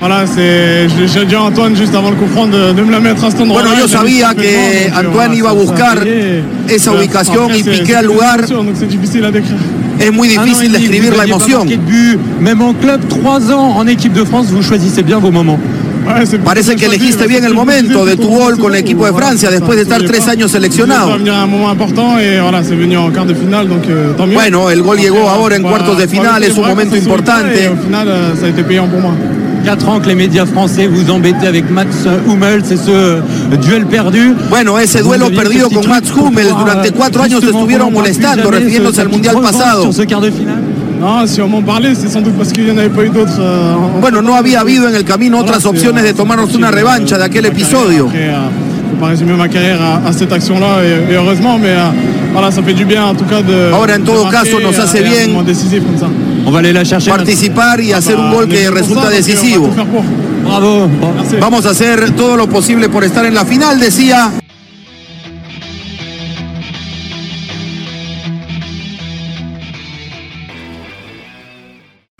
Voilà, c'est, j'ai dit à Antoine juste avant le coup franc de, de me la mettre à cet endroit. Bueno, yo sabía que Antoine iba a buscar esa ubicación y piqué al lugar. C'est difficile à décrire. Es muy difícil describir la emoción. Même en club, trois ans en équipe de France, vous choisissez bien vos moments. Parece que elegiste bien el momento de tu gol con el equipo de Francia después de estar tres años Ça va seleccionado. venir à un moment important et voilà, c'est venu en quart de finale, donc euh, tant mieux. Bueno, el gol llegó ahora en cuartos de final, es un momento importante. Réussit Et au final, euh, ça a été payant pour moi. Quatre ans que les médias français vous embêtaient avec Mats Hummels et ce duel perdu. Bueno, ese duelo perdido con Mats Hummels durante cuatro años se estuvieron molestando refiriéndose al Mundial pasado. Sur ce quart de finale. Non, si on m'en parlait, c'est sans doute parce qu'il n'y en avait pas eu d'autres. euh, en- Bueno, no había habido en el camino otras opciones de tomarnos una revancha de aquel episodio. Euh, je peux pas résumer ma carrière à, à cette action-là, et, et heureusement, mais euh, voilà, ça fait du bien en tout cas de. Ahora, en de todo marquer caso, nos hace bien moment décisif comme ça. On va aller la chercher. Participar y hacer un gol que resulta decisivo. Bravo. Vamos a hacer todo lo posible por estar en la final, decía.